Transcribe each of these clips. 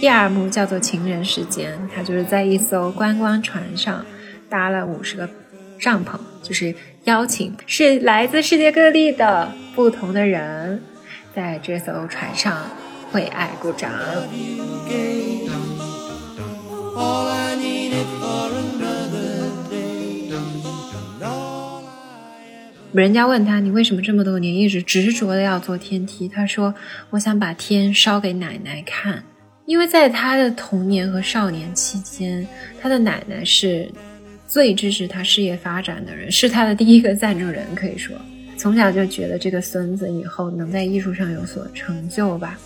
第二幕叫做情人时间，它就是在一艘观光船上搭了五十个帐篷，就是邀请是来自世界各地的不同的人在这艘船上为爱鼓掌。人家问他：“你为什么这么多年一直执着的要坐天梯？”他说：“我想把天烧给奶奶看，因为在他的童年和少年期间，他的奶奶是最支持他事业发展的人，是他的第一个赞助人。可以说，从小就觉得这个孙子以后能在艺术上有所成就吧。”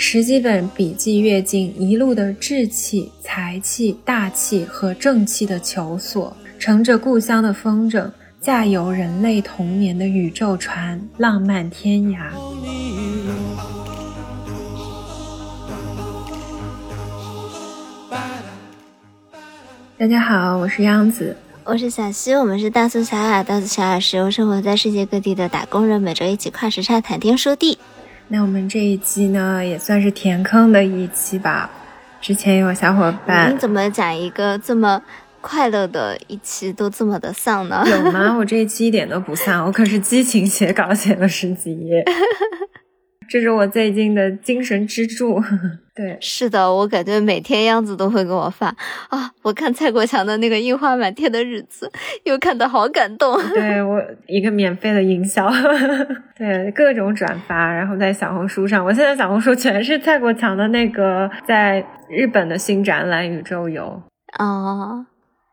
十几本笔记阅尽一路的志气、才气、大气和正气的求索，乘着故乡的风筝，驾游人类童年的宇宙船，浪漫天涯。大家好，我是央子，我是小溪，我们是大苏小雅，大苏小雅是由生活在世界各地的打工人，每周一起跨时差谈天说地。那我们这一期呢，也算是填坑的一期吧。之前有小伙伴，你怎么讲一个这么快乐的一期都这么的丧呢？有吗？我这一期一点都不丧，我可是激情写稿写了十几页。这是我最近的精神支柱。对，是的，我感觉每天样子都会给我发啊。我看蔡国强的那个樱花满天的日子，又看的好感动。对我一个免费的营销，对各种转发，然后在小红书上，我现在小红书全是蔡国强的那个在日本的新展览宇宙游哦。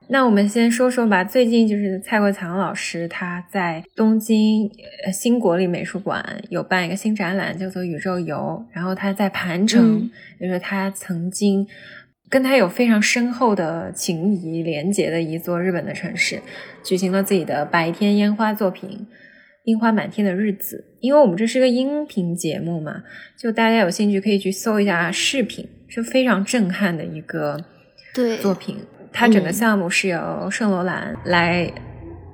那我们先说说吧。最近就是蔡国强老师他在东京新国立美术馆有办一个新展览，叫做《宇宙游》。然后他在盘城，就是他曾经跟他有非常深厚的情谊连结的一座日本的城市，举行了自己的白天烟花作品《樱花满天的日子》。因为我们这是个音频节目嘛，就大家有兴趣可以去搜一下视频，是非常震撼的一个对作品。它整个项目是由圣罗兰来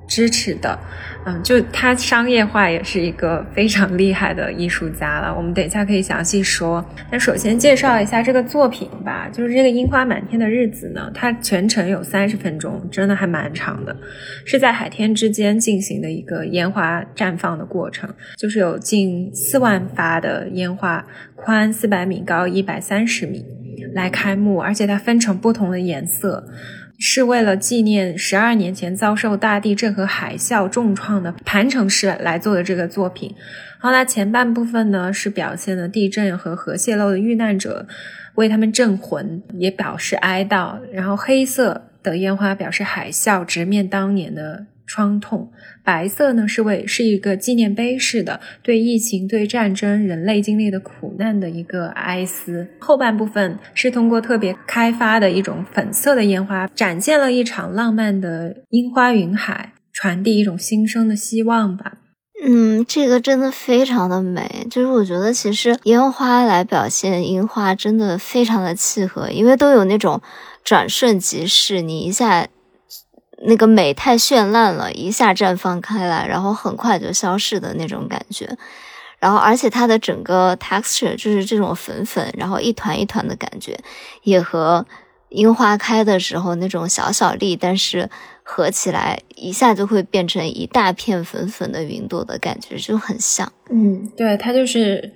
支持的，嗯，就它商业化也是一个非常厉害的艺术家了。我们等一下可以详细说。那首先介绍一下这个作品吧，就是这个樱花满天的日子呢，它全程有三十分钟，真的还蛮长的，是在海天之间进行的一个烟花绽放的过程，就是有近四万发的烟花，宽四百米，高一百三十米。来开幕，而且它分成不同的颜色，是为了纪念十二年前遭受大地震和海啸重创的盘城市来做的这个作品。然后它前半部分呢是表现了地震和核泄漏的遇难者，为他们镇魂，也表示哀悼。然后黑色的烟花表示海啸直面当年的。创痛，白色呢是为是一个纪念碑式的，对疫情、对战争、人类经历的苦难的一个哀思。后半部分是通过特别开发的一种粉色的烟花，展现了一场浪漫的樱花云海，传递一种新生的希望吧。嗯，这个真的非常的美，就是我觉得其实烟花来表现樱花真的非常的契合，因为都有那种转瞬即逝，你一下。那个美太绚烂了，一下绽放开来，然后很快就消逝的那种感觉。然后，而且它的整个 texture 就是这种粉粉，然后一团一团的感觉，也和樱花开的时候那种小小粒，但是合起来一下就会变成一大片粉粉的云朵的感觉就很像。嗯，对，它就是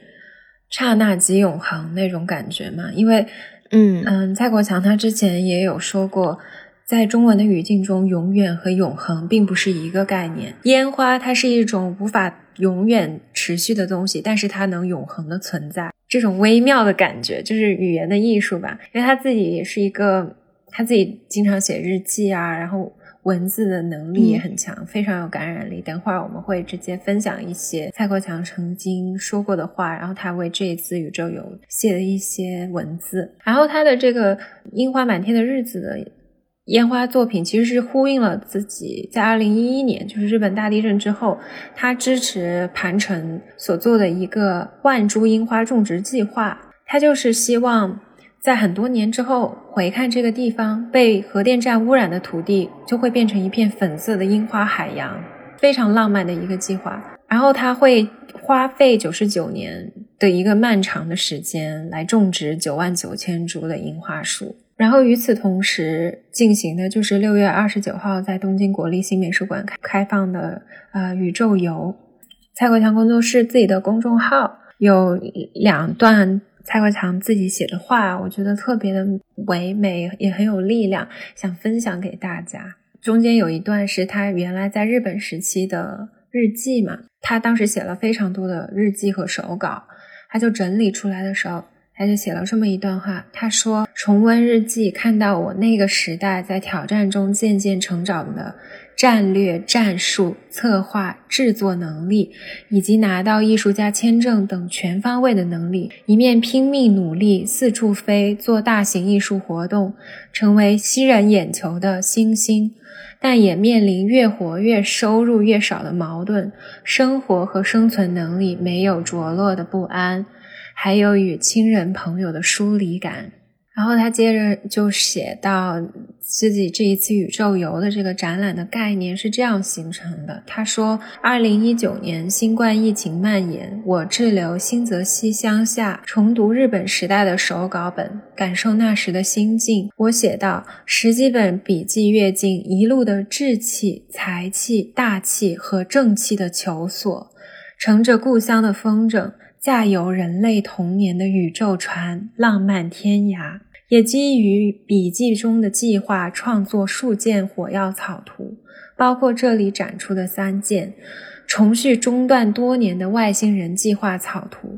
刹那即永恒那种感觉嘛。因为，嗯嗯，蔡国强他之前也有说过。在中文的语境中，永远和永恒并不是一个概念。烟花它是一种无法永远持续的东西，但是它能永恒的存在。这种微妙的感觉就是语言的艺术吧。因为他自己也是一个，他自己经常写日记啊，然后文字的能力也很强，非常有感染力。等会儿我们会直接分享一些蔡国强曾经说过的话，然后他为这一次宇宙游写的一些文字。然后他的这个樱花满天的日子的。烟花作品其实是呼应了自己在二零一一年，就是日本大地震之后，他支持盘城所做的一个万株樱花种植计划。他就是希望在很多年之后回看这个地方，被核电站污染的土地就会变成一片粉色的樱花海洋，非常浪漫的一个计划。然后他会花费九十九年的一个漫长的时间来种植九万九千株的樱花树。然后与此同时进行的就是六月二十九号在东京国立新美术馆开开放的呃宇宙游。蔡国强工作室自己的公众号有两段蔡国强自己写的话，我觉得特别的唯美，也很有力量，想分享给大家。中间有一段是他原来在日本时期的日记嘛，他当时写了非常多的日记和手稿，他就整理出来的时候。他就写了这么一段话，他说：“重温日记，看到我那个时代在挑战中渐渐成长的战略、战术、策划、制作能力，以及拿到艺术家签证等全方位的能力，一面拼命努力四处飞，做大型艺术活动，成为吸人眼球的星星，但也面临越活越、收入越少的矛盾，生活和生存能力没有着落的不安。”还有与亲人朋友的疏离感，然后他接着就写到自己这一次宇宙游的这个展览的概念是这样形成的。他说，二零一九年新冠疫情蔓延，我滞留新泽西乡下，重读日本时代的手稿本，感受那时的心境。我写到十几本笔记阅尽一路的志气、才气、大气和正气的求索，乘着故乡的风筝。驾游人类童年的宇宙船，浪漫天涯，也基于笔记中的计划创作数件火药草图，包括这里展出的三件，重续中断多年的外星人计划草图，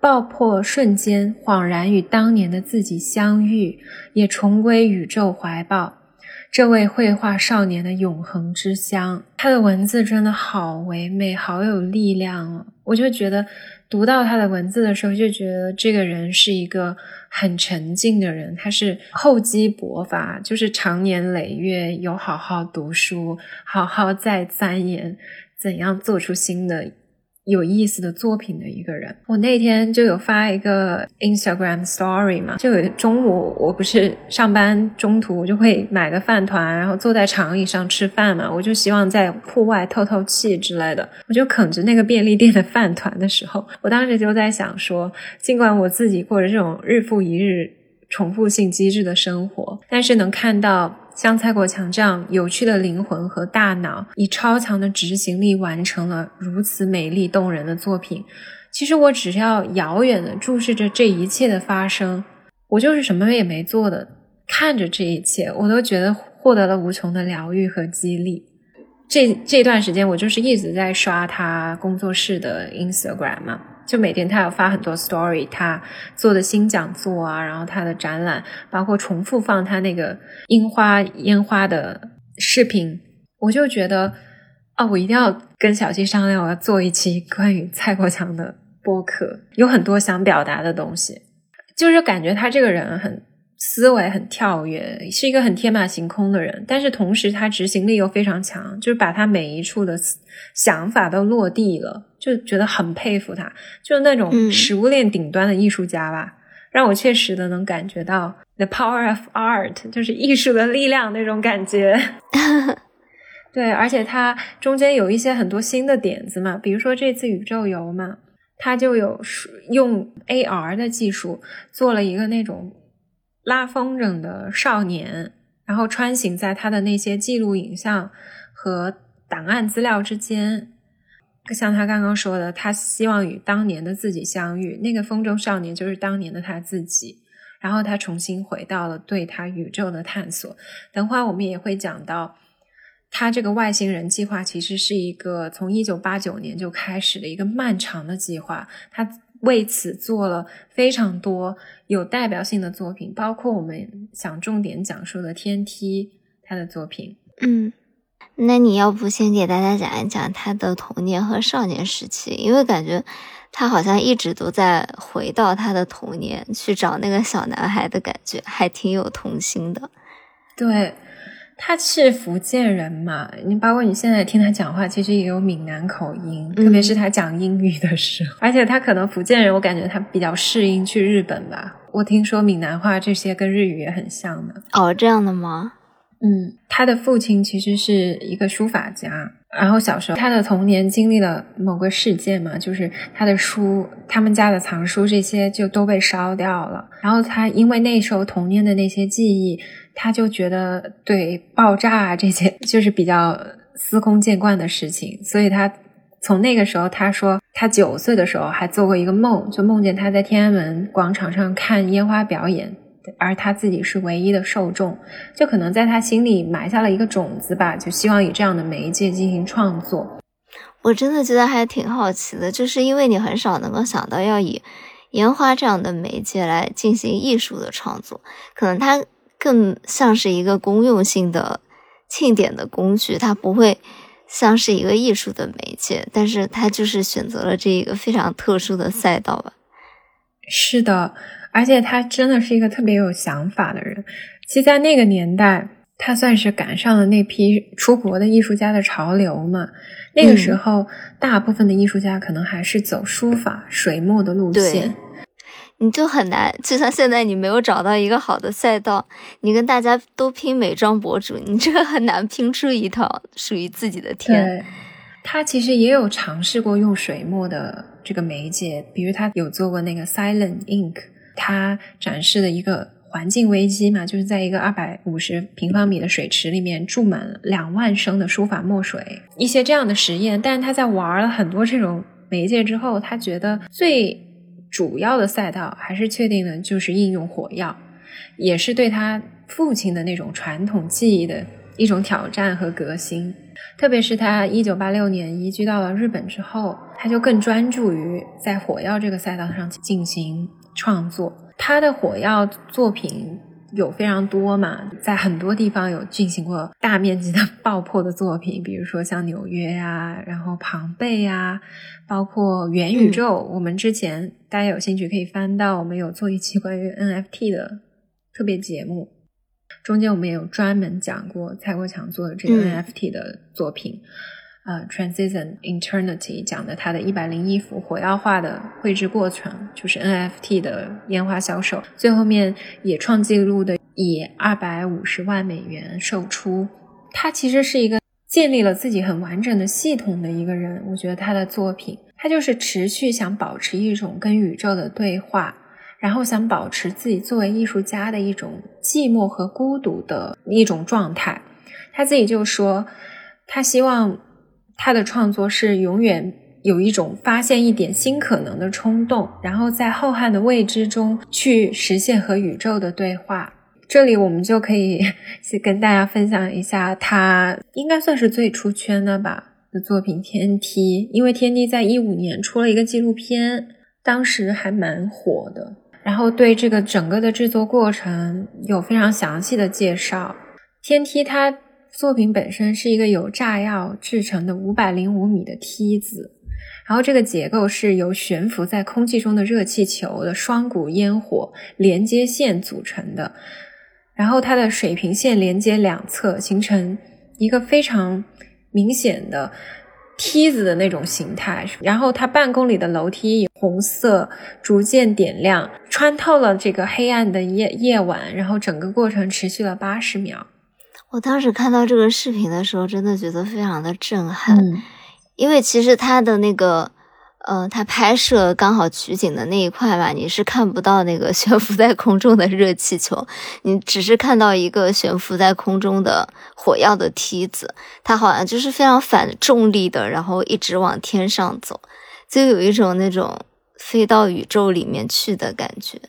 爆破瞬间恍然与当年的自己相遇，也重归宇宙怀抱。这位绘画少年的永恒之乡，他的文字真的好唯美，好有力量哦！我就觉得读到他的文字的时候，就觉得这个人是一个很沉静的人，他是厚积薄发，就是长年累月有好好读书，好好在钻研怎样做出新的。有意思的作品的一个人，我那天就有发一个 Instagram Story 嘛，就有中午我不是上班中途我就会买个饭团，然后坐在长椅上吃饭嘛，我就希望在户外透透气之类的，我就啃着那个便利店的饭团的时候，我当时就在想说，尽管我自己过着这种日复一日重复性机制的生活，但是能看到。像蔡国强这样有趣的灵魂和大脑，以超强的执行力完成了如此美丽动人的作品。其实我只要遥远的注视着这一切的发生，我就是什么也没做的，看着这一切，我都觉得获得了无穷的疗愈和激励。这这段时间，我就是一直在刷他工作室的 Instagram 嘛。就每天他要发很多 story，他做的新讲座啊，然后他的展览，包括重复放他那个樱花烟花的视频，我就觉得啊，我一定要跟小七商量，我要做一期关于蔡国强的播客，有很多想表达的东西，就是感觉他这个人很。思维很跳跃，是一个很天马行空的人，但是同时他执行力又非常强，就是把他每一处的想法都落地了，就觉得很佩服他，就是那种食物链顶端的艺术家吧，让我确实的能感觉到 the power of art，就是艺术的力量那种感觉。对，而且他中间有一些很多新的点子嘛，比如说这次宇宙游嘛，他就有用 AR 的技术做了一个那种。拉风筝的少年，然后穿行在他的那些记录影像和档案资料之间。像他刚刚说的，他希望与当年的自己相遇。那个风筝少年就是当年的他自己。然后他重新回到了对他宇宙的探索。等会儿我们也会讲到，他这个外星人计划其实是一个从一九八九年就开始的一个漫长的计划。他。为此做了非常多有代表性的作品，包括我们想重点讲述的《天梯》他的作品。嗯，那你要不先给大家讲一讲他的童年和少年时期？因为感觉他好像一直都在回到他的童年去找那个小男孩的感觉，还挺有童心的。对。他是福建人嘛？你包括你现在听他讲话，其实也有闽南口音，特别是他讲英语的时候。而且他可能福建人，我感觉他比较适应去日本吧。我听说闽南话这些跟日语也很像的。哦，这样的吗？嗯，他的父亲其实是一个书法家，然后小时候他的童年经历了某个事件嘛，就是他的书，他们家的藏书这些就都被烧掉了。然后他因为那时候童年的那些记忆。他就觉得对爆炸啊这些就是比较司空见惯的事情，所以他从那个时候，他说他九岁的时候还做过一个梦，就梦见他在天安门广场上看烟花表演，而他自己是唯一的受众，就可能在他心里埋下了一个种子吧，就希望以这样的媒介进行创作。我真的觉得还挺好奇的，就是因为你很少能够想到要以烟花这样的媒介来进行艺术的创作，可能它。更像是一个公用性的庆典的工具，它不会像是一个艺术的媒介，但是它就是选择了这一个非常特殊的赛道吧。是的，而且他真的是一个特别有想法的人。其实，在那个年代，他算是赶上了那批出国的艺术家的潮流嘛。那个时候，大部分的艺术家可能还是走书法、水墨的路线。你就很难，就像现在你没有找到一个好的赛道，你跟大家都拼美妆博主，你这个很难拼出一套属于自己的天。他其实也有尝试过用水墨的这个媒介，比如他有做过那个 Silent Ink，他展示的一个环境危机嘛，就是在一个二百五十平方米的水池里面注满了两万升的书法墨水，一些这样的实验。但是他在玩了很多这种媒介之后，他觉得最。主要的赛道还是确定的，就是应用火药，也是对他父亲的那种传统技艺的一种挑战和革新。特别是他一九八六年移居到了日本之后，他就更专注于在火药这个赛道上进行创作。他的火药作品。有非常多嘛，在很多地方有进行过大面积的爆破的作品，比如说像纽约呀，然后庞贝呀，包括元宇宙。我们之前大家有兴趣可以翻到，我们有做一期关于 NFT 的特别节目，中间我们也有专门讲过蔡国强做的这个 NFT 的作品。呃，Transition Eternity 讲的他的一百零一幅火药画的绘制过程，就是 NFT 的烟花销售，最后面也创纪录的以二百五十万美元售出。他其实是一个建立了自己很完整的系统的一个人。我觉得他的作品，他就是持续想保持一种跟宇宙的对话，然后想保持自己作为艺术家的一种寂寞和孤独的一种状态。他自己就说，他希望。他的创作是永远有一种发现一点新可能的冲动，然后在浩瀚的未知中去实现和宇宙的对话。这里我们就可以 跟大家分享一下他应该算是最出圈的吧的作品《天梯》，因为《天梯》在一五年出了一个纪录片，当时还蛮火的。然后对这个整个的制作过程有非常详细的介绍。《天梯》它。作品本身是一个由炸药制成的五百零五米的梯子，然后这个结构是由悬浮在空气中的热气球的双股烟火连接线组成的，然后它的水平线连接两侧，形成一个非常明显的梯子的那种形态。然后它半公里的楼梯以红色逐渐点亮，穿透了这个黑暗的夜夜晚，然后整个过程持续了八十秒。我当时看到这个视频的时候，真的觉得非常的震撼，因为其实他的那个，呃，他拍摄刚好取景的那一块吧，你是看不到那个 悬浮在空中的热气球，你只是看到一个悬浮在空中的火药的梯子，它好像就是非常反重力的，然后一直往天上走，就有一种那种飞到宇宙里面去的感觉。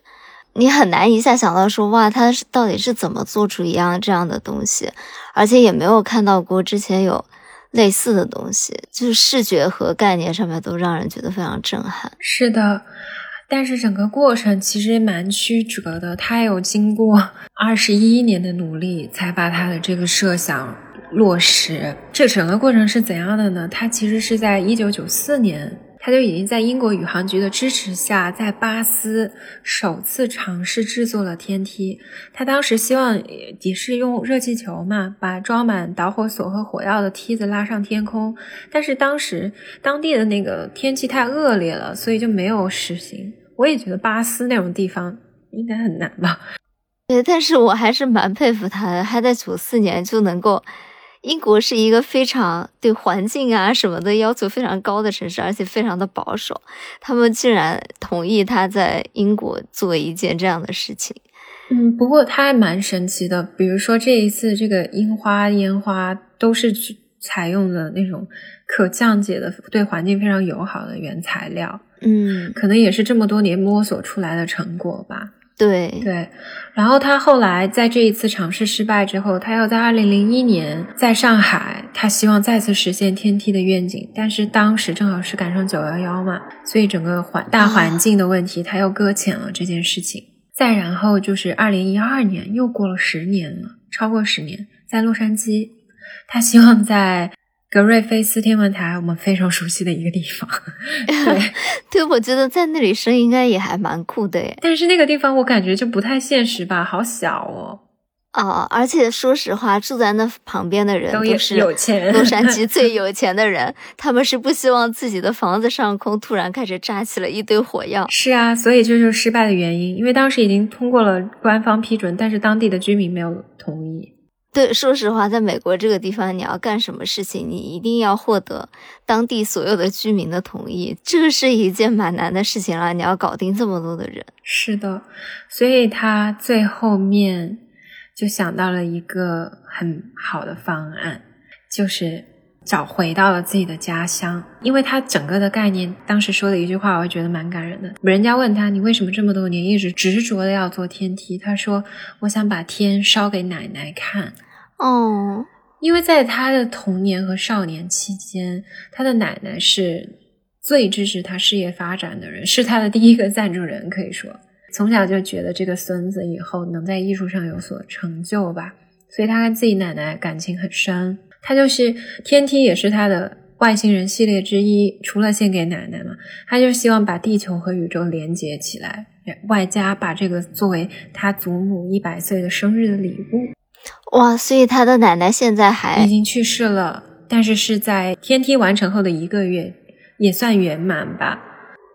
你很难一下想到说哇，他是到底是怎么做出一样这样的东西，而且也没有看到过之前有类似的东西，就是视觉和概念上面都让人觉得非常震撼。是的，但是整个过程其实蛮曲折的，他有经过 二十一年的努力才把他的这个设想落实。这整个过程是怎样的呢？他其实是在一九九四年。他就已经在英国宇航局的支持下，在巴斯首次尝试制作了天梯。他当时希望也是用热气球嘛，把装满导火索和火药的梯子拉上天空。但是当时当地的那个天气太恶劣了，所以就没有实行。我也觉得巴斯那种地方应该很难吧。对，但是我还是蛮佩服他的，他在九四年就能够。英国是一个非常对环境啊什么的要求非常高的城市，而且非常的保守。他们竟然同意他在英国做一件这样的事情。嗯，不过他还蛮神奇的。比如说这一次这个樱花烟花都是采用的那种可降解的、对环境非常友好的原材料。嗯，可能也是这么多年摸索出来的成果吧。对对，然后他后来在这一次尝试失败之后，他要在二零零一年在上海，他希望再次实现天梯的愿景，但是当时正好是赶上九幺幺嘛，所以整个环大环境的问题，他又搁浅了这件事情。再然后就是二零一二年，又过了十年了，超过十年，在洛杉矶，他希望在。格瑞菲斯天文台，我们非常熟悉的一个地方。对，对，我觉得在那里生应该也还蛮酷的耶。但是那个地方我感觉就不太现实吧，好小哦。哦，而且说实话，住在那旁边的人都是有钱，洛杉矶 最有钱的人，他们是不希望自己的房子上空突然开始炸起了一堆火药。是啊，所以这就是失败的原因，因为当时已经通过了官方批准，但是当地的居民没有同意。对，说实话，在美国这个地方，你要干什么事情，你一定要获得当地所有的居民的同意，这个是一件蛮难的事情了。你要搞定这么多的人，是的，所以他最后面就想到了一个很好的方案，就是找回到了自己的家乡。因为他整个的概念，当时说的一句话，我会觉得蛮感人的。人家问他，你为什么这么多年一直执着的要做天梯？他说，我想把天烧给奶奶看。哦，因为在他的童年和少年期间，他的奶奶是最支持他事业发展的人，是他的第一个赞助人，可以说从小就觉得这个孙子以后能在艺术上有所成就吧，所以他跟自己奶奶感情很深。他就是天梯，也是他的外星人系列之一，除了献给奶奶嘛，他就希望把地球和宇宙连接起来，外加把这个作为他祖母一百岁的生日的礼物。哇，所以他的奶奶现在还已经去世了，但是是在天梯完成后的一个月，也算圆满吧。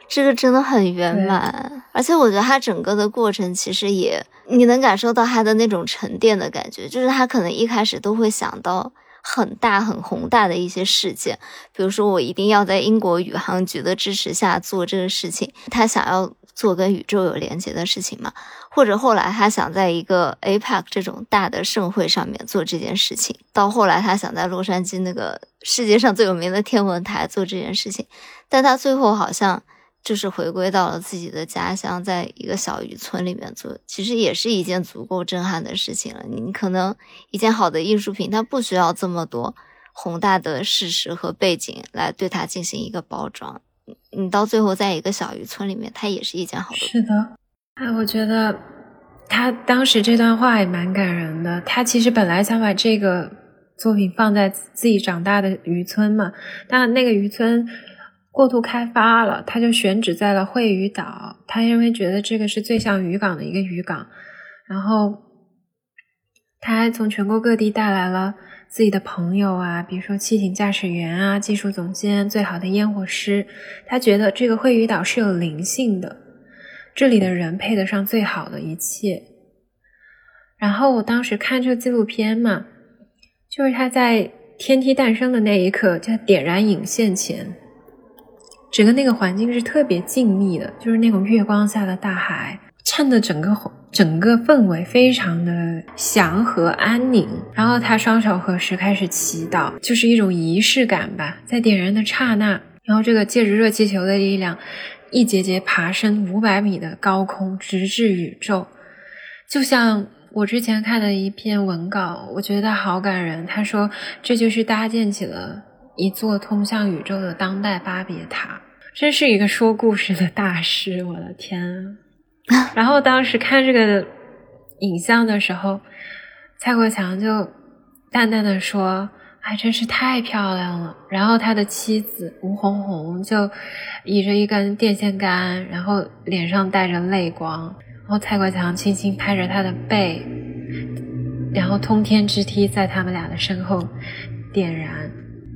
这个真的很圆满，而且我觉得他整个的过程其实也，你能感受到他的那种沉淀的感觉，就是他可能一开始都会想到很大很宏大的一些事件，比如说我一定要在英国宇航局的支持下做这个事情，他想要。做跟宇宙有连接的事情嘛，或者后来他想在一个 APEC 这种大的盛会上面做这件事情，到后来他想在洛杉矶那个世界上最有名的天文台做这件事情，但他最后好像就是回归到了自己的家乡，在一个小渔村里面做，其实也是一件足够震撼的事情了。你可能一件好的艺术品，它不需要这么多宏大的事实和背景来对它进行一个包装。你到最后在一个小渔村里面，它也是一件好的。是的，哎，我觉得他当时这段话也蛮感人的。他其实本来想把这个作品放在自己长大的渔村嘛，但那个渔村过度开发了，他就选址在了惠屿岛。他因为觉得这个是最像渔港的一个渔港，然后他还从全国各地带来了。自己的朋友啊，比如说汽艇驾驶员啊，技术总监，最好的烟火师，他觉得这个惠屿岛是有灵性的，这里的人配得上最好的一切。然后我当时看这个纪录片嘛，就是他在天梯诞生的那一刻，就点燃引线前，整个那个环境是特别静谧的，就是那种月光下的大海。衬的整个整个氛围非常的祥和安宁，然后他双手合十开始祈祷，就是一种仪式感吧。在点燃的刹那，然后这个借着热气球的力量，一节节爬升五百米的高空，直至宇宙。就像我之前看的一篇文稿，我觉得好感人。他说这就是搭建起了一座通向宇宙的当代巴别塔，真是一个说故事的大师。我的天啊！然后当时看这个影像的时候，蔡国强就淡淡的说：“哎，真是太漂亮了。然后他的妻子吴红红就倚着一根电线杆，然后脸上带着泪光，然后蔡国强轻轻拍着他的背，然后通天之梯在他们俩的身后点燃。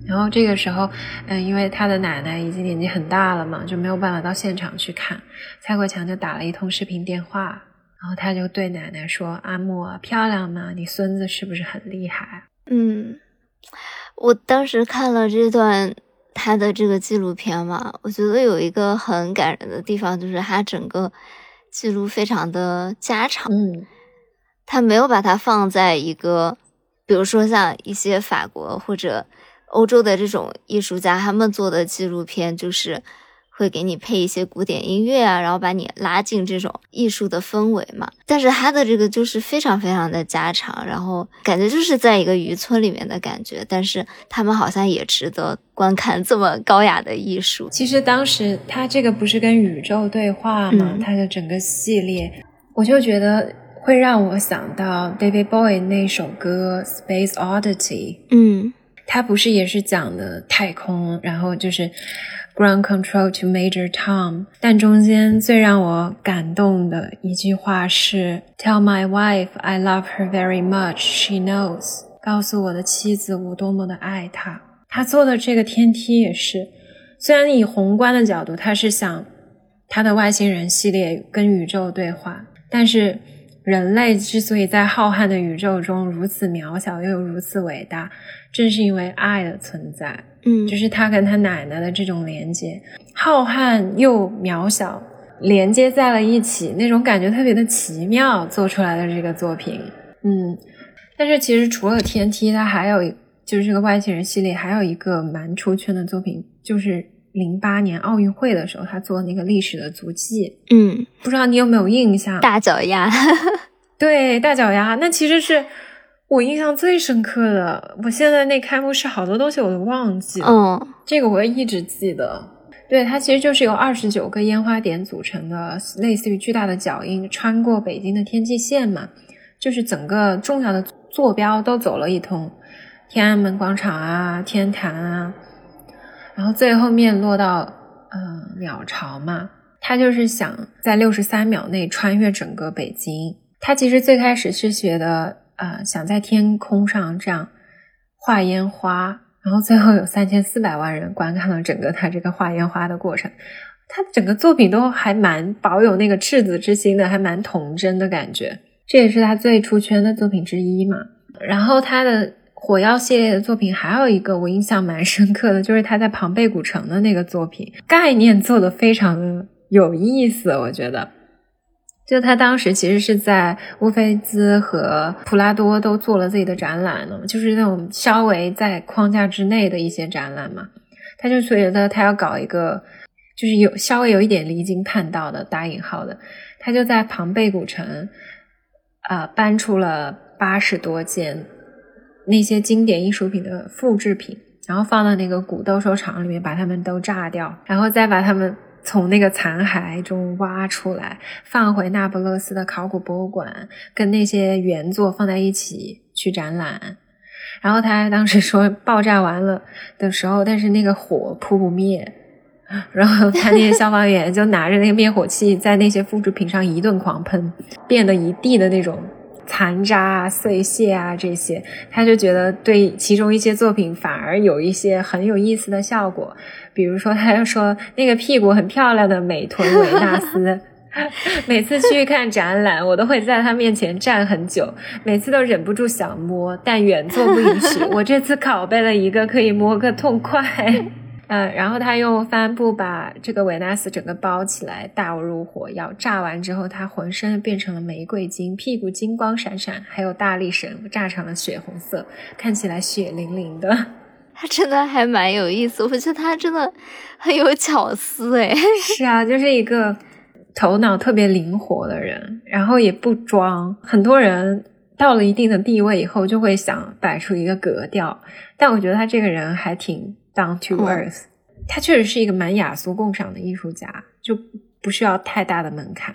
然后这个时候，嗯，因为他的奶奶已经年纪很大了嘛，就没有办法到现场去看。蔡国强就打了一通视频电话，然后他就对奶奶说：“阿莫，漂亮吗？你孙子是不是很厉害？”嗯，我当时看了这段他的这个纪录片嘛，我觉得有一个很感人的地方，就是他整个记录非常的家常。嗯，他没有把它放在一个，比如说像一些法国或者。欧洲的这种艺术家，他们做的纪录片就是会给你配一些古典音乐啊，然后把你拉进这种艺术的氛围嘛。但是他的这个就是非常非常的家常，然后感觉就是在一个渔村里面的感觉。但是他们好像也值得观看这么高雅的艺术。其实当时他这个不是跟宇宙对话吗？他的整个系列，我就觉得会让我想到 David Bowie 那首歌《Space Oddity》。嗯。他不是也是讲的太空，然后就是 ground control to Major Tom，但中间最让我感动的一句话是 Tell my wife I love her very much, she knows。告诉我的妻子我多么的爱她。他做的这个天梯也是，虽然以宏观的角度，他是想他的外星人系列跟宇宙对话，但是。人类之所以在浩瀚的宇宙中如此渺小又如此伟大，正是因为爱的存在。嗯，就是他跟他奶奶的这种连接，浩瀚又渺小，连接在了一起，那种感觉特别的奇妙。做出来的这个作品，嗯，但是其实除了天梯，它还有就是这个外星人系列，还有一个蛮出圈的作品，就是零八年奥运会的时候，他做那个历史的足迹。嗯，不知道你有没有印象？大脚丫。对，大脚丫，那其实是我印象最深刻的。我现在那开幕式好多东西我都忘记了，嗯，这个我一直记得。对，它其实就是由二十九个烟花点组成的，类似于巨大的脚印，穿过北京的天际线嘛，就是整个重要的坐标都走了一通，天安门广场啊，天坛啊，然后最后面落到嗯鸟巢嘛，他就是想在六十三秒内穿越整个北京。他其实最开始是觉得，呃，想在天空上这样画烟花，然后最后有三千四百万人观看了整个他这个画烟花的过程。他整个作品都还蛮保有那个赤子之心的，还蛮童真的感觉。这也是他最出圈的作品之一嘛。然后他的火药系列的作品还有一个我印象蛮深刻的，就是他在庞贝古城的那个作品，概念做的非常的有意思，我觉得。就他当时其实是在乌菲兹和普拉多都做了自己的展览了，就是那种稍微在框架之内的一些展览嘛。他就觉得他要搞一个，就是有稍微有一点离经叛道的打引号的，他就在庞贝古城，啊，搬出了八十多件那些经典艺术品的复制品，然后放到那个古斗兽场里面，把它们都炸掉，然后再把它们。从那个残骸中挖出来，放回那不勒斯的考古博物馆，跟那些原作放在一起去展览。然后他当时说，爆炸完了的时候，但是那个火扑不灭，然后他那些消防员就拿着那个灭火器，在那些复制品上一顿狂喷，变得一地的那种。残渣啊、碎屑啊这些，他就觉得对其中一些作品反而有一些很有意思的效果。比如说，他就说那个屁股很漂亮的美臀维纳斯，每次去看展览，我都会在他面前站很久，每次都忍不住想摸，但原作不允许。我这次拷贝了一个，可以摸个痛快。嗯，然后他用帆布把这个维纳斯整个包起来，倒入火药，炸完之后，他浑身变成了玫瑰金，屁股金光闪闪，还有大力神炸成了血红色，看起来血淋淋的。他真的还蛮有意思，我觉得他真的很有巧思诶。是啊，就是一个头脑特别灵活的人，然后也不装。很多人到了一定的地位以后，就会想摆出一个格调，但我觉得他这个人还挺。Down to earth，他确实是一个蛮雅俗共赏的艺术家，就不需要太大的门槛。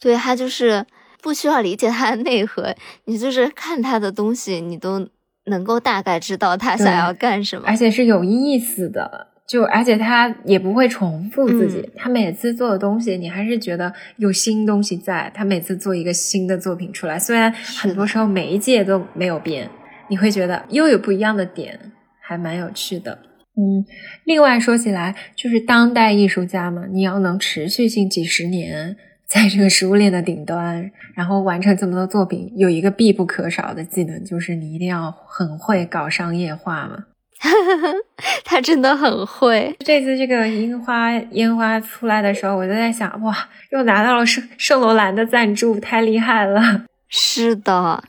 对他就是不需要理解他的内核，你就是看他的东西，你都能够大概知道他想要干什么，而且是有意思的。就而且他也不会重复自己，他每次做的东西，你还是觉得有新东西在。他每次做一个新的作品出来，虽然很多时候每一届都没有变，你会觉得又有不一样的点，还蛮有趣的。嗯，另外说起来，就是当代艺术家嘛，你要能持续性几十年在这个食物链的顶端，然后完成这么多作品，有一个必不可少的技能，就是你一定要很会搞商业化嘛。他真的很会。这次这个樱花烟花出来的时候，我就在想，哇，又拿到了圣圣罗兰的赞助，太厉害了。是的，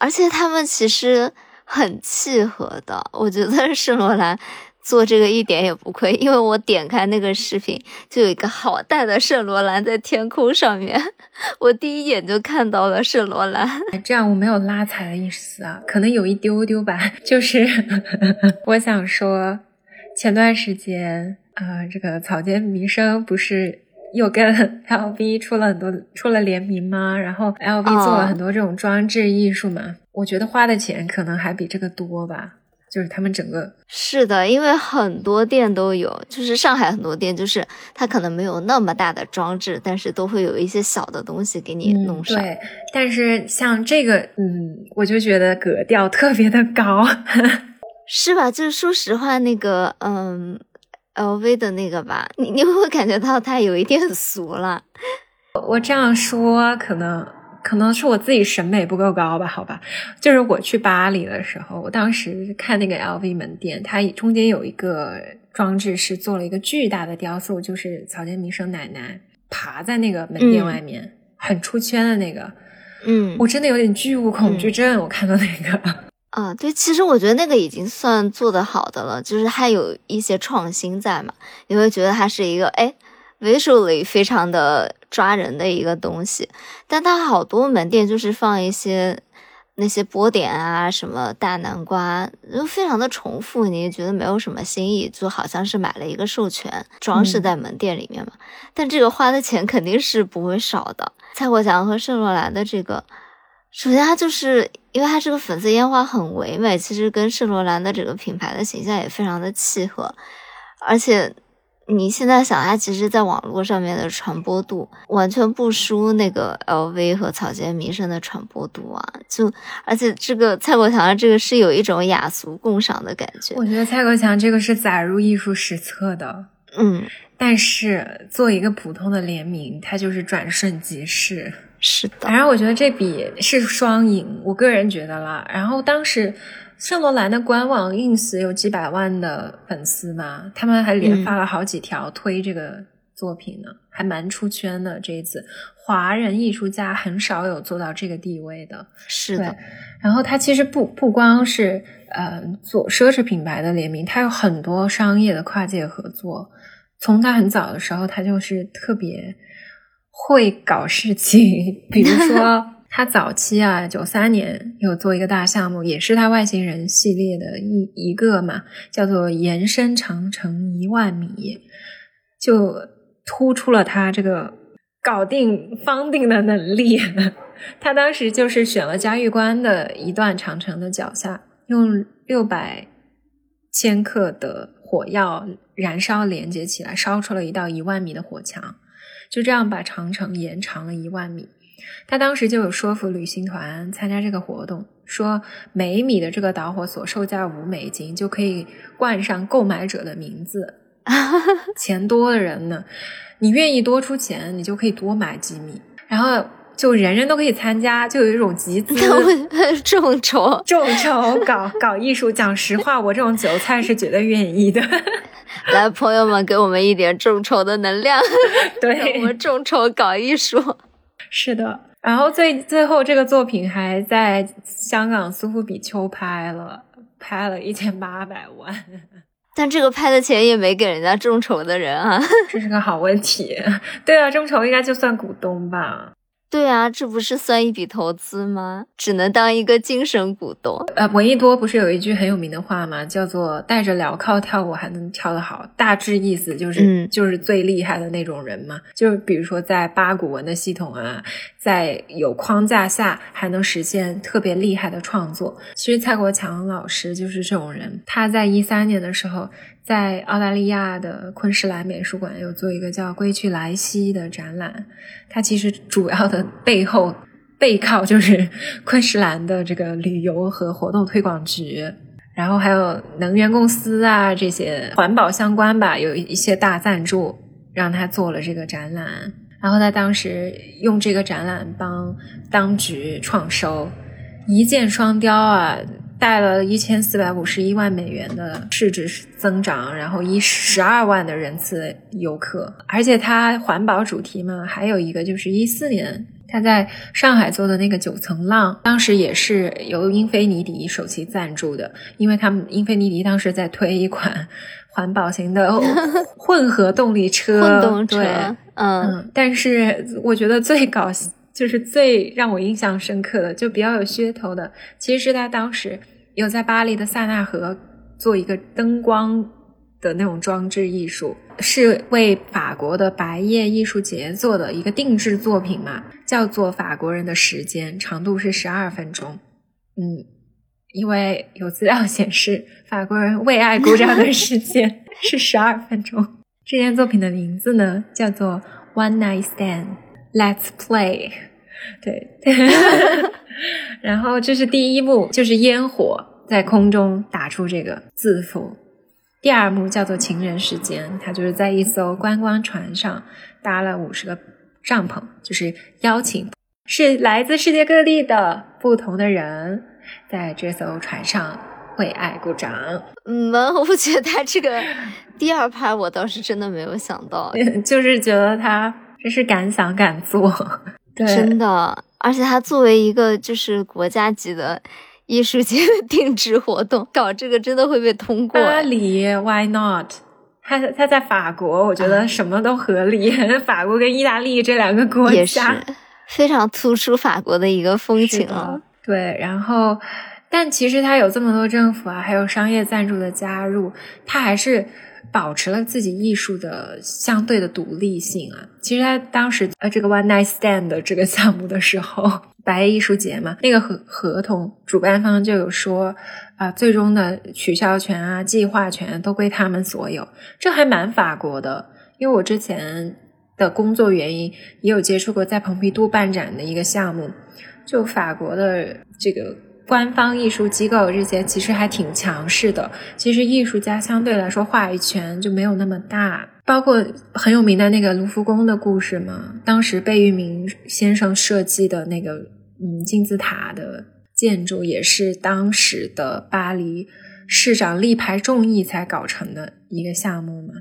而且他们其实很契合的，我觉得圣罗兰。做这个一点也不亏，因为我点开那个视频，就有一个好大的圣罗兰在天空上面，我第一眼就看到了圣罗兰。这样我没有拉踩的意思啊，可能有一丢丢吧。就是我想说，前段时间啊，这个草间弥生不是又跟 LV 出了很多出了联名吗？然后 LV 做了很多这种装置艺术嘛，我觉得花的钱可能还比这个多吧。就是他们整个是的，因为很多店都有，就是上海很多店，就是它可能没有那么大的装置，但是都会有一些小的东西给你弄上。对，但是像这个，嗯，我就觉得格调特别的高，是吧？就是说实话，那个，嗯，LV 的那个吧，你你会不会感觉到它有一点 俗了？我这样说可能。可能是我自己审美不够高吧，好吧，就是我去巴黎的时候，我当时看那个 LV 门店，它中间有一个装置是做了一个巨大的雕塑，就是草间弥生奶奶爬在那个门店外面，很出圈的那个，嗯，我真的有点巨物恐惧症，我看到那个，啊，对，其实我觉得那个已经算做得好的了，就是还有一些创新在嘛，你会觉得它是一个哎。visually 非常的抓人的一个东西，但它好多门店就是放一些那些波点啊，什么大南瓜，就非常的重复，你也觉得没有什么新意，就好像是买了一个授权装饰在门店里面嘛。但这个花的钱肯定是不会少的。蔡国强和圣罗兰的这个，首先它就是因为它这个粉色烟花很唯美，其实跟圣罗兰的这个品牌的形象也非常的契合，而且。你现在想，它其实在网络上面的传播度完全不输那个 LV 和草间弥生的传播度啊！就而且这个蔡国强这个是有一种雅俗共赏的感觉。我觉得蔡国强这个是载入艺术史册的，嗯。但是做一个普通的联名，它就是转瞬即逝。是的。反正我觉得这笔是双赢，我个人觉得啦。然后当时。圣罗兰的官网 ins 有几百万的粉丝嘛，他们还连发了好几条推这个作品呢，还蛮出圈的。这一次，华人艺术家很少有做到这个地位的。是的，然后他其实不不光是呃做奢侈品牌的联名，他有很多商业的跨界合作。从他很早的时候，他就是特别会搞事情，比如说。他早期啊，九三年有做一个大项目，也是他外星人系列的一一个嘛，叫做延伸长城一万米，就突出了他这个搞定方定的能力。他当时就是选了嘉峪关的一段长城的脚下，用六百千克的火药燃烧连接起来，烧出了一道一万米的火墙，就这样把长城延长了一万米。他当时就有说服旅行团参加这个活动，说每米的这个导火索售价五美金，就可以冠上购买者的名字。钱多的人呢，你愿意多出钱，你就可以多买几米，然后就人人都可以参加，就有一种集资 众筹 众筹搞搞艺术。讲实话，我这种韭菜是绝对愿意的。来，朋友们，给我们一点众筹的能量，对我们众筹搞艺术。是的，然后最最后这个作品还在香港苏富比秋拍了，拍了一千八百万，但这个拍的钱也没给人家众筹的人啊，这是个好问题。对啊，众筹应该就算股东吧？对啊，这不是算一笔投资吗？只能当一个精神股东。呃，闻一多不是有一句很有名的话吗？叫做“带着镣铐跳舞还能跳得好”，大致意思就是，嗯，就是最厉害的那种人嘛。就是比如说在八股文的系统啊，在有框架下还能实现特别厉害的创作。其实蔡国强老师就是这种人。他在一三年的时候。在澳大利亚的昆士兰美术馆有做一个叫《归去来兮》的展览，它其实主要的背后背靠就是 昆士兰的这个旅游和活动推广局，然后还有能源公司啊这些环保相关吧，有一些大赞助让他做了这个展览，然后他当时用这个展览帮当局创收，一箭双雕啊。带了一千四百五十一万美元的市值增长，然后一十二万的人次游客，而且它环保主题嘛，还有一个就是一四年他在上海做的那个九层浪，当时也是由英菲尼迪首席赞助的，因为他们英菲尼迪当时在推一款环保型的 混合动力车，混动车，嗯，但是我觉得最搞笑。就是最让我印象深刻的，就比较有噱头的，其实是他当时有在巴黎的塞纳河做一个灯光的那种装置艺术，是为法国的白夜艺术节做的一个定制作品嘛，叫做《法国人的时间》，长度是十二分钟。嗯，因为有资料显示，法国人为爱鼓掌的时间 是十二分钟。这件作品的名字呢，叫做《One Night Stand》，Let's Play。对，然后这是第一幕，就是烟火在空中打出这个字符。第二幕叫做情人时间，他就是在一艘观光船上搭了五十个帐篷，就是邀请是来自世界各地的不同的人在这艘船上为爱鼓掌。嗯，我觉得他这个第二拍我倒是真的没有想到，就是觉得他真是敢想敢做。真的，而且它作为一个就是国家级的艺术节的定制活动，搞这个真的会被通过。巴黎，Why not？他他在法国，我觉得什么都合理。法国跟意大利这两个国家，非常突出法国的一个风情了。对，然后，但其实它有这么多政府啊，还有商业赞助的加入，它还是。保持了自己艺术的相对的独立性啊！其实他当时呃这个 One Night Stand 的这个项目的时候，白夜艺术节嘛，那个合合同主办方就有说啊，最终的取消权啊、计划权都归他们所有，这还蛮法国的。因为我之前的工作原因，也有接触过在蓬皮杜办展的一个项目，就法国的这个。官方艺术机构这些其实还挺强势的，其实艺术家相对来说话语权就没有那么大。包括很有名的那个卢浮宫的故事嘛，当时贝聿铭先生设计的那个嗯金字塔的建筑，也是当时的巴黎市长力排众议才搞成的一个项目嘛，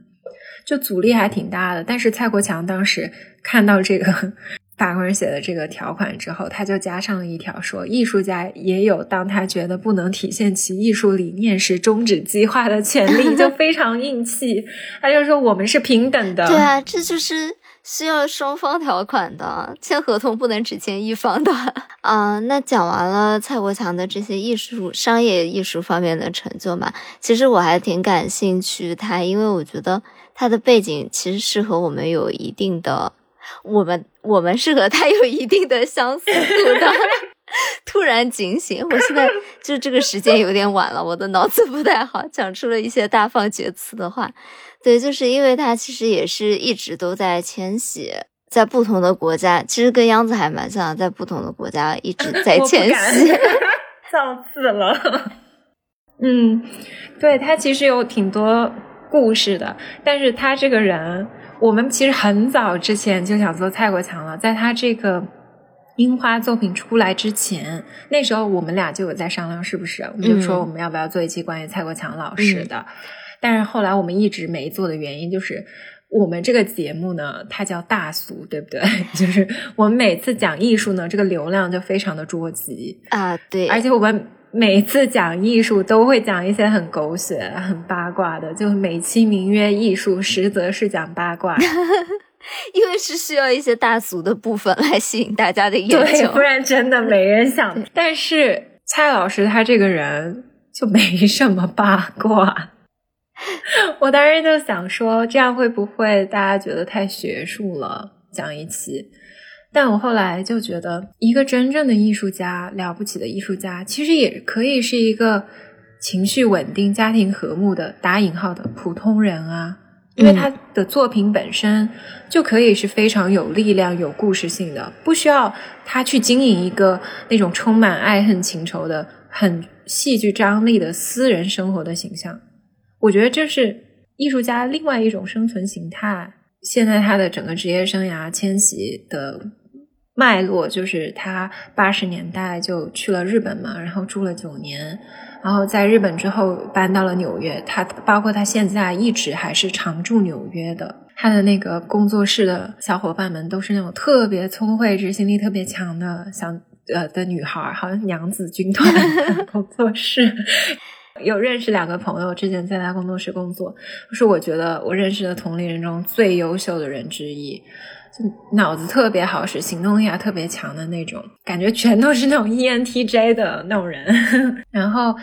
就阻力还挺大的。但是蔡国强当时看到这个。法国人写的这个条款之后，他就加上了一条，说艺术家也有当他觉得不能体现其艺术理念时终止计划的权利，就非常硬气。他就说我们是平等的。对啊，这就是需要双方条款的，签合同不能只签一方的 啊。那讲完了蔡国强的这些艺术、商业艺术方面的成就嘛，其实我还挺感兴趣他，因为我觉得他的背景其实是和我们有一定的。我们我们是和他有一定的相似度的。突然警醒，我现在就这个时间有点晚了，我的脑子不太好，讲出了一些大放厥词的话。对，就是因为他其实也是一直都在迁徙，在不同的国家，其实跟央子还蛮像，在不同的国家一直在迁徙。造次了。嗯，对他其实有挺多故事的，但是他这个人。我们其实很早之前就想做蔡国强了，在他这个樱花作品出来之前，那时候我们俩就有在商量，是不是？我们就说我们要不要做一期关于蔡国强老师的。但是后来我们一直没做的原因，就是我们这个节目呢，它叫大俗，对不对？就是我们每次讲艺术呢，这个流量就非常的捉急啊，对，而且我们。每次讲艺术都会讲一些很狗血、很八卦的，就美其名曰艺术，实则是讲八卦。因为是需要一些大俗的部分来吸引大家的眼球，不然真的没人想。但是蔡老师他这个人就没什么八卦。我当时就想说，这样会不会大家觉得太学术了？讲一期，但我后来就觉得，一个真正的艺术家，了不起的艺术家，其实也可以是一个情绪稳定、家庭和睦的打引号的普通人啊。因为他的作品本身就可以是非常有力量、有故事性的，不需要他去经营一个那种充满爱恨情仇的、很戏剧张力的私人生活的形象。我觉得这是艺术家另外一种生存形态。现在他的整个职业生涯迁徙的脉络，就是他八十年代就去了日本嘛，然后住了九年，然后在日本之后搬到了纽约。他包括他现在一直还是常驻纽约的。他的那个工作室的小伙伴们都是那种特别聪慧、执行力特别强的小呃的女孩，好像娘子军团工作室。有认识两个朋友，之前在他工作室工作，是我觉得我认识的同龄人中最优秀的人之一，就脑子特别好使，行动力还特别强的那种，感觉全都是那种 ENTJ 的那种人。然后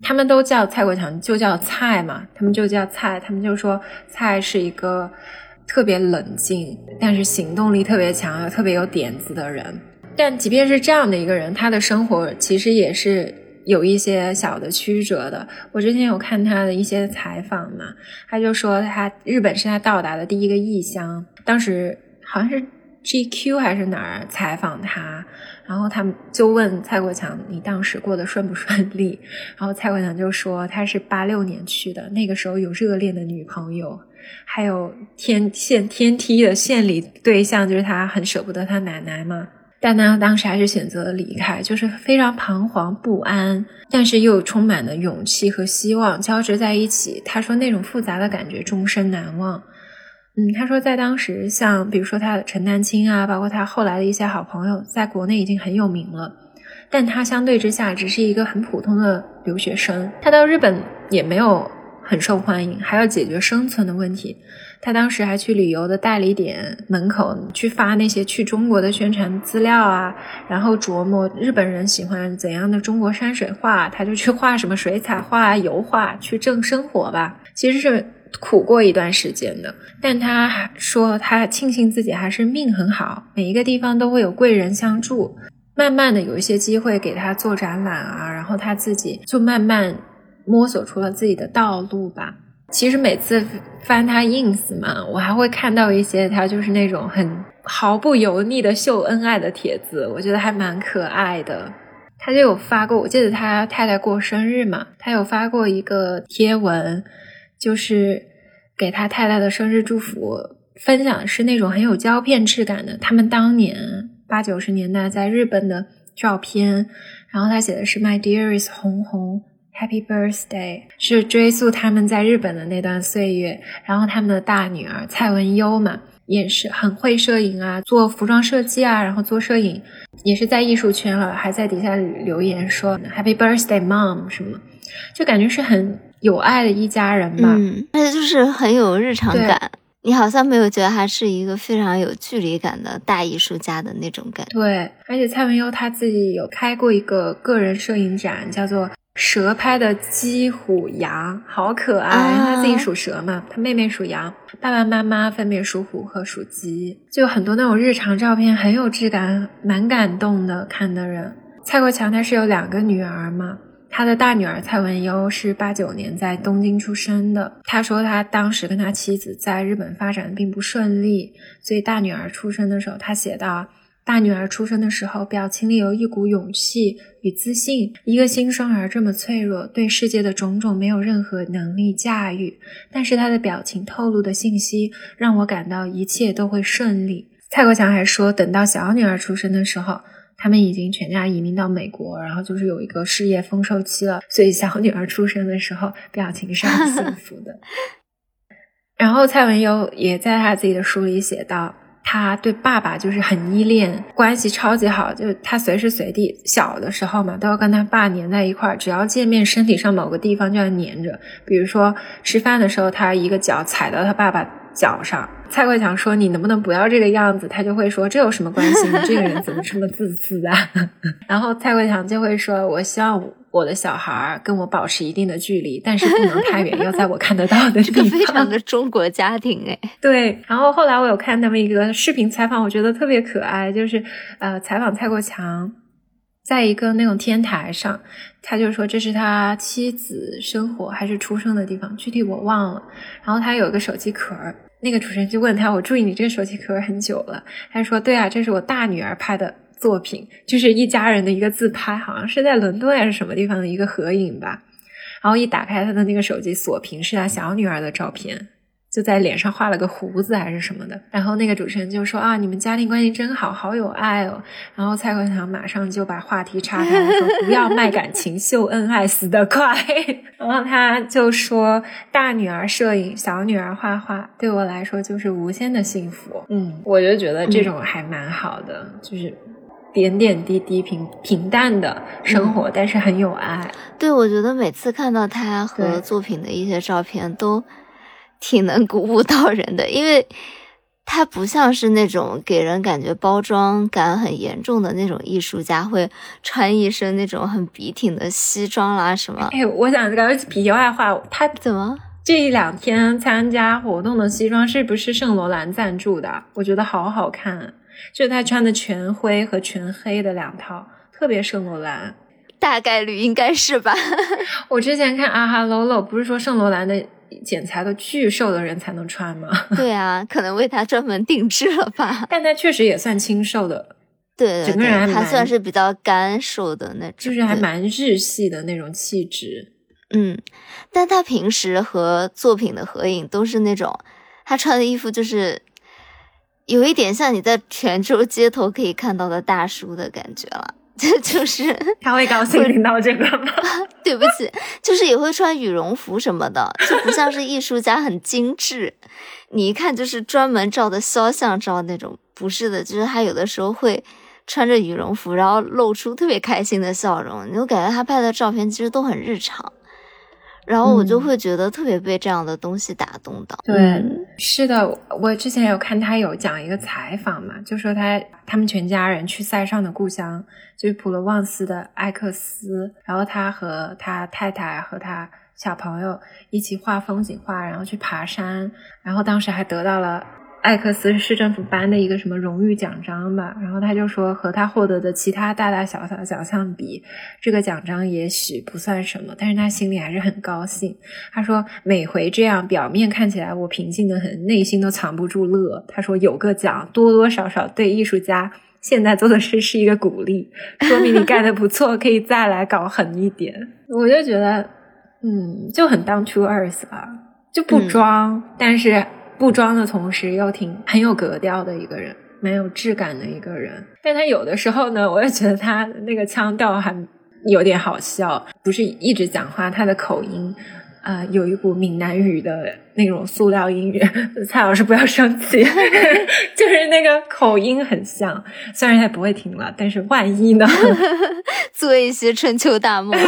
他们都叫蔡国强，就叫蔡嘛，他们就叫蔡，他们就说蔡是一个特别冷静，但是行动力特别强，又特别有点子的人。但即便是这样的一个人，他的生活其实也是。有一些小的曲折的。我之前有看他的一些采访嘛，他就说他日本是他到达的第一个异乡。当时好像是 GQ 还是哪儿采访他，然后他们就问蔡国强：“你当时过得顺不顺利？”然后蔡国强就说：“他是八六年去的，那个时候有热恋的女朋友，还有天线天梯的献礼对象，就是他很舍不得他奶奶嘛。”但他当时还是选择了离开，就是非常彷徨不安，但是又充满了勇气和希望交织在一起。他说那种复杂的感觉终身难忘。嗯，他说在当时，像比如说他的陈丹青啊，包括他后来的一些好朋友，在国内已经很有名了，但他相对之下只是一个很普通的留学生。他到日本也没有很受欢迎，还要解决生存的问题。他当时还去旅游的代理点门口去发那些去中国的宣传资料啊，然后琢磨日本人喜欢怎样的中国山水画，他就去画什么水彩画、油画去挣生活吧。其实是苦过一段时间的，但他还说他庆幸自己还是命很好，每一个地方都会有贵人相助，慢慢的有一些机会给他做展览啊，然后他自己就慢慢摸索出了自己的道路吧。其实每次翻他 ins 嘛，我还会看到一些他就是那种很毫不油腻的秀恩爱的帖子，我觉得还蛮可爱的。他就有发过，我记得他太太过生日嘛，他有发过一个贴文，就是给他太太的生日祝福，分享是那种很有胶片质感的，他们当年八九十年代在日本的照片。然后他写的是 My dearest 红红。Happy birthday 是追溯他们在日本的那段岁月，然后他们的大女儿蔡文优嘛，也是很会摄影啊，做服装设计啊，然后做摄影，也是在艺术圈了，还在底下留言说 Happy birthday mom 什么，就感觉是很有爱的一家人吧。嗯，而且就是很有日常感，你好像没有觉得他是一个非常有距离感的大艺术家的那种感觉。对，而且蔡文优他自己有开过一个个人摄影展，叫做。蛇拍的鸡、虎、羊，好可爱。他自己属蛇嘛，他妹妹属羊，爸爸妈妈分别属虎和属鸡，就很多那种日常照片，很有质感，蛮感动的。看的人，蔡国强他是有两个女儿嘛，他的大女儿蔡文优是八九年在东京出生的。他说他当时跟他妻子在日本发展并不顺利，所以大女儿出生的时候，他写道。大女儿出生的时候，表情里有一股勇气与自信。一个新生儿这么脆弱，对世界的种种没有任何能力驾驭，但是她的表情透露的信息让我感到一切都会顺利。蔡国强还说，等到小女儿出生的时候，他们已经全家移民到美国，然后就是有一个事业丰收期了，所以小女儿出生的时候，表情是很幸福的。然后蔡文优也在他自己的书里写道。他对爸爸就是很依恋，关系超级好。就他随时随地小的时候嘛，都要跟他爸黏在一块儿，只要见面，身体上某个地方就要黏着。比如说吃饭的时候，他一个脚踩到他爸爸脚上，蔡国强说你能不能不要这个样子，他就会说这有什么关系？你这个人怎么这么自私啊？然后蔡国强就会说，我希望我的小孩跟我保持一定的距离，但是不能太远，要在我看得到的地方。非常的中国家庭哎。对，然后后来我有看他们一个视频采访，我觉得特别可爱，就是呃采访蔡国强。在一个那种天台上，他就说这是他妻子生活还是出生的地方，具体我忘了。然后他有一个手机壳，那个主持人就问他：“我注意你这个手机壳很久了。”他说：“对啊，这是我大女儿拍的作品，就是一家人的一个自拍，好像是在伦敦还是什么地方的一个合影吧。”然后一打开他的那个手机锁屏，是他小女儿的照片。就在脸上画了个胡子还是什么的，然后那个主持人就说啊，你们家庭关系真好，好有爱哦。然后蔡国强马上就把话题岔开，说不要卖感情，秀恩爱死得快。然后他就说，大女儿摄影，小女儿画画，对我来说就是无限的幸福。嗯，我就觉得这种还蛮好的，就是点点滴滴平平淡的生活，但是很有爱。对，我觉得每次看到他和作品的一些照片都。挺能鼓舞到人的，因为他不像是那种给人感觉包装感很严重的那种艺术家，会穿一身那种很笔挺的西装啦什么。哎，我想个皮外话，他怎么这一两天参加活动的西装是不是圣罗兰赞助的？我觉得好好看，就是他穿的全灰和全黑的两套，特别圣罗兰。大概率应该是吧。我之前看阿哈 Lolo，不是说圣罗兰的。剪裁都巨瘦的人才能穿吗？对啊，可能为他专门定制了吧。但他确实也算清瘦的，对，整个人还算是比较干瘦的那种，就是还蛮日系的那种气质。嗯，但他平时和作品的合影都是那种，他穿的衣服就是有一点像你在泉州街头可以看到的大叔的感觉了。这 就是他会高兴听到这个吗？对不起，就是也会穿羽绒服什么的，就不像是艺术家很精致，你一看就是专门照的肖像照那种，不是的，就是他有的时候会穿着羽绒服，然后露出特别开心的笑容，你就感觉他拍的照片其实都很日常。然后我就会觉得特别被这样的东西打动到。对，是的，我之前有看他有讲一个采访嘛，就说他他们全家人去塞尚的故乡，就是普罗旺斯的埃克斯，然后他和他太太和他小朋友一起画风景画，然后去爬山，然后当时还得到了。艾克斯市政府颁的一个什么荣誉奖章吧，然后他就说和他获得的其他大大小小的奖项比，这个奖章也许不算什么，但是他心里还是很高兴。他说每回这样，表面看起来我平静的很，内心都藏不住乐。他说有个奖，多多少少对艺术家现在做的事是一个鼓励，说明你干的不错，可以再来搞狠一点。我就觉得，嗯，就很 down to earth 啊，就不装，但是。不装的同时又挺很有格调的一个人，蛮有质感的一个人。但他有的时候呢，我也觉得他那个腔调还有点好笑，不是一直讲话，他的口音。啊，有一股闽南语的那种塑料音乐，蔡老师不要生气，就是那个口音很像。虽然他不会听了，但是万一呢？做一些春秋大梦。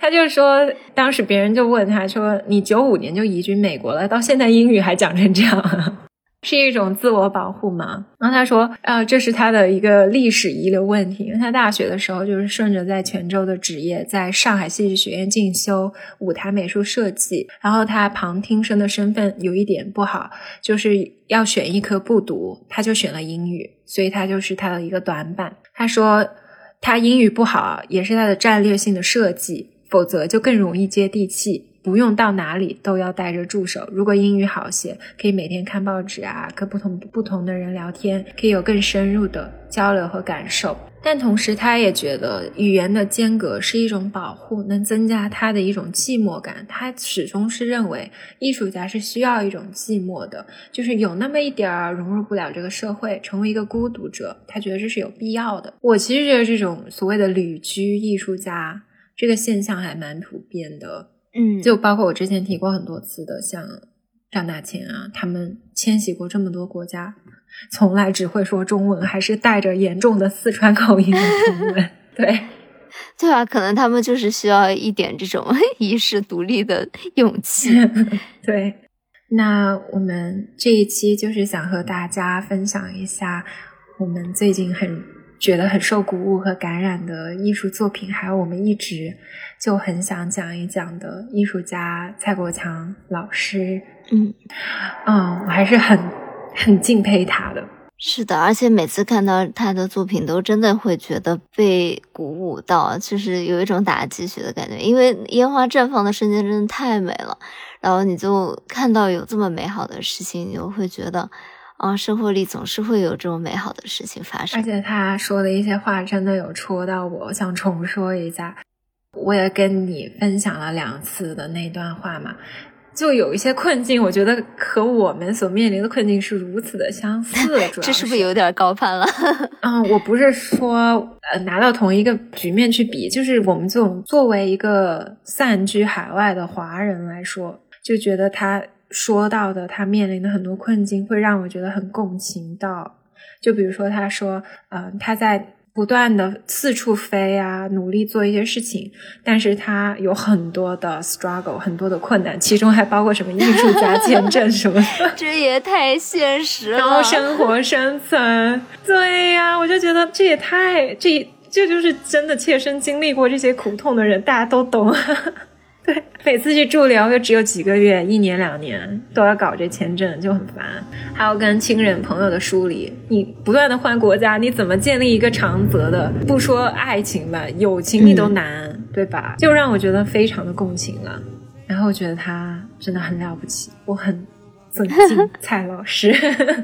他就说，当时别人就问他说：“你九五年就移居美国了，到现在英语还讲成这样。”是一种自我保护吗？然后他说，啊，这是他的一个历史遗留问题，因为他大学的时候就是顺着在泉州的职业，在上海戏剧学院进修舞台美术设计，然后他旁听生的身份有一点不好，就是要选一科不读，他就选了英语，所以他就是他的一个短板。他说，他英语不好也是他的战略性的设计，否则就更容易接地气。不用到哪里都要带着助手。如果英语好些，可以每天看报纸啊，跟不同不同的人聊天，可以有更深入的交流和感受。但同时，他也觉得语言的间隔是一种保护，能增加他的一种寂寞感。他始终是认为艺术家是需要一种寂寞的，就是有那么一点儿融入不了这个社会，成为一个孤独者。他觉得这是有必要的。我其实觉得这种所谓的旅居艺术家这个现象还蛮普遍的。嗯，就包括我之前提过很多次的，像张大千啊，他们迁徙过这么多国家，从来只会说中文，还是带着严重的四川口音的中文。对，对啊，可能他们就是需要一点这种 遗世独立的勇气。对，那我们这一期就是想和大家分享一下我们最近很觉得很受鼓舞和感染的艺术作品，还有我们一直就很想讲一讲的艺术家蔡国强老师。嗯嗯，我还是很很敬佩他的。是的，而且每次看到他的作品，都真的会觉得被鼓舞到，就是有一种打鸡血的感觉。因为烟花绽放的瞬间真的太美了，然后你就看到有这么美好的事情，你就会觉得，啊，生活里总是会有这种美好的事情发生。而且他说的一些话真的有戳到我，想重说一下，我也跟你分享了两次的那段话嘛。就有一些困境，我觉得和我们所面临的困境是如此的相似。这是不是有点高攀了？嗯，我不是说呃拿到同一个局面去比，就是我们这种作为一个散居海外的华人来说，就觉得他说到的他面临的很多困境，会让我觉得很共情到。就比如说他说，嗯，他在。不断的四处飞啊，努力做一些事情，但是他有很多的 struggle，很多的困难，其中还包括什么艺术家签证什么的。这也太现实了。然后生活生存，对呀，我就觉得这也太这这就是真的切身经历过这些苦痛的人，大家都懂。对，每次去驻留又只有几个月，一年两年都要搞这签证，就很烦。还要跟亲人朋友的疏离，你不断的换国家，你怎么建立一个长则的？不说爱情吧，友情你都难，对吧？就让我觉得非常的共情了。然后我觉得他真的很了不起，我很尊敬 蔡老师。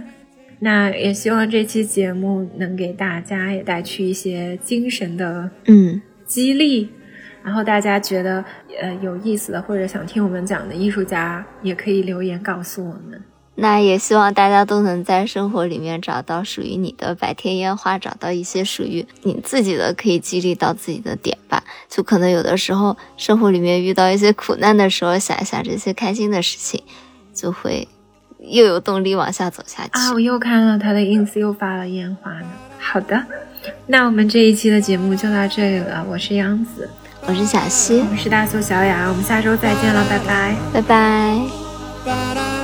那也希望这期节目能给大家也带去一些精神的嗯激励。然后大家觉得呃有意思的或者想听我们讲的艺术家，也可以留言告诉我们。那也希望大家都能在生活里面找到属于你的白天烟花，找到一些属于你自己的可以激励到自己的点吧。就可能有的时候生活里面遇到一些苦难的时候，想一想这些开心的事情，就会又有动力往下走下去。啊，我又看了他的 ins 又发了烟花呢。好的，那我们这一期的节目就到这里了。我是杨子。我是小溪，我是大苏小雅，我们下周再见了，拜拜，拜拜。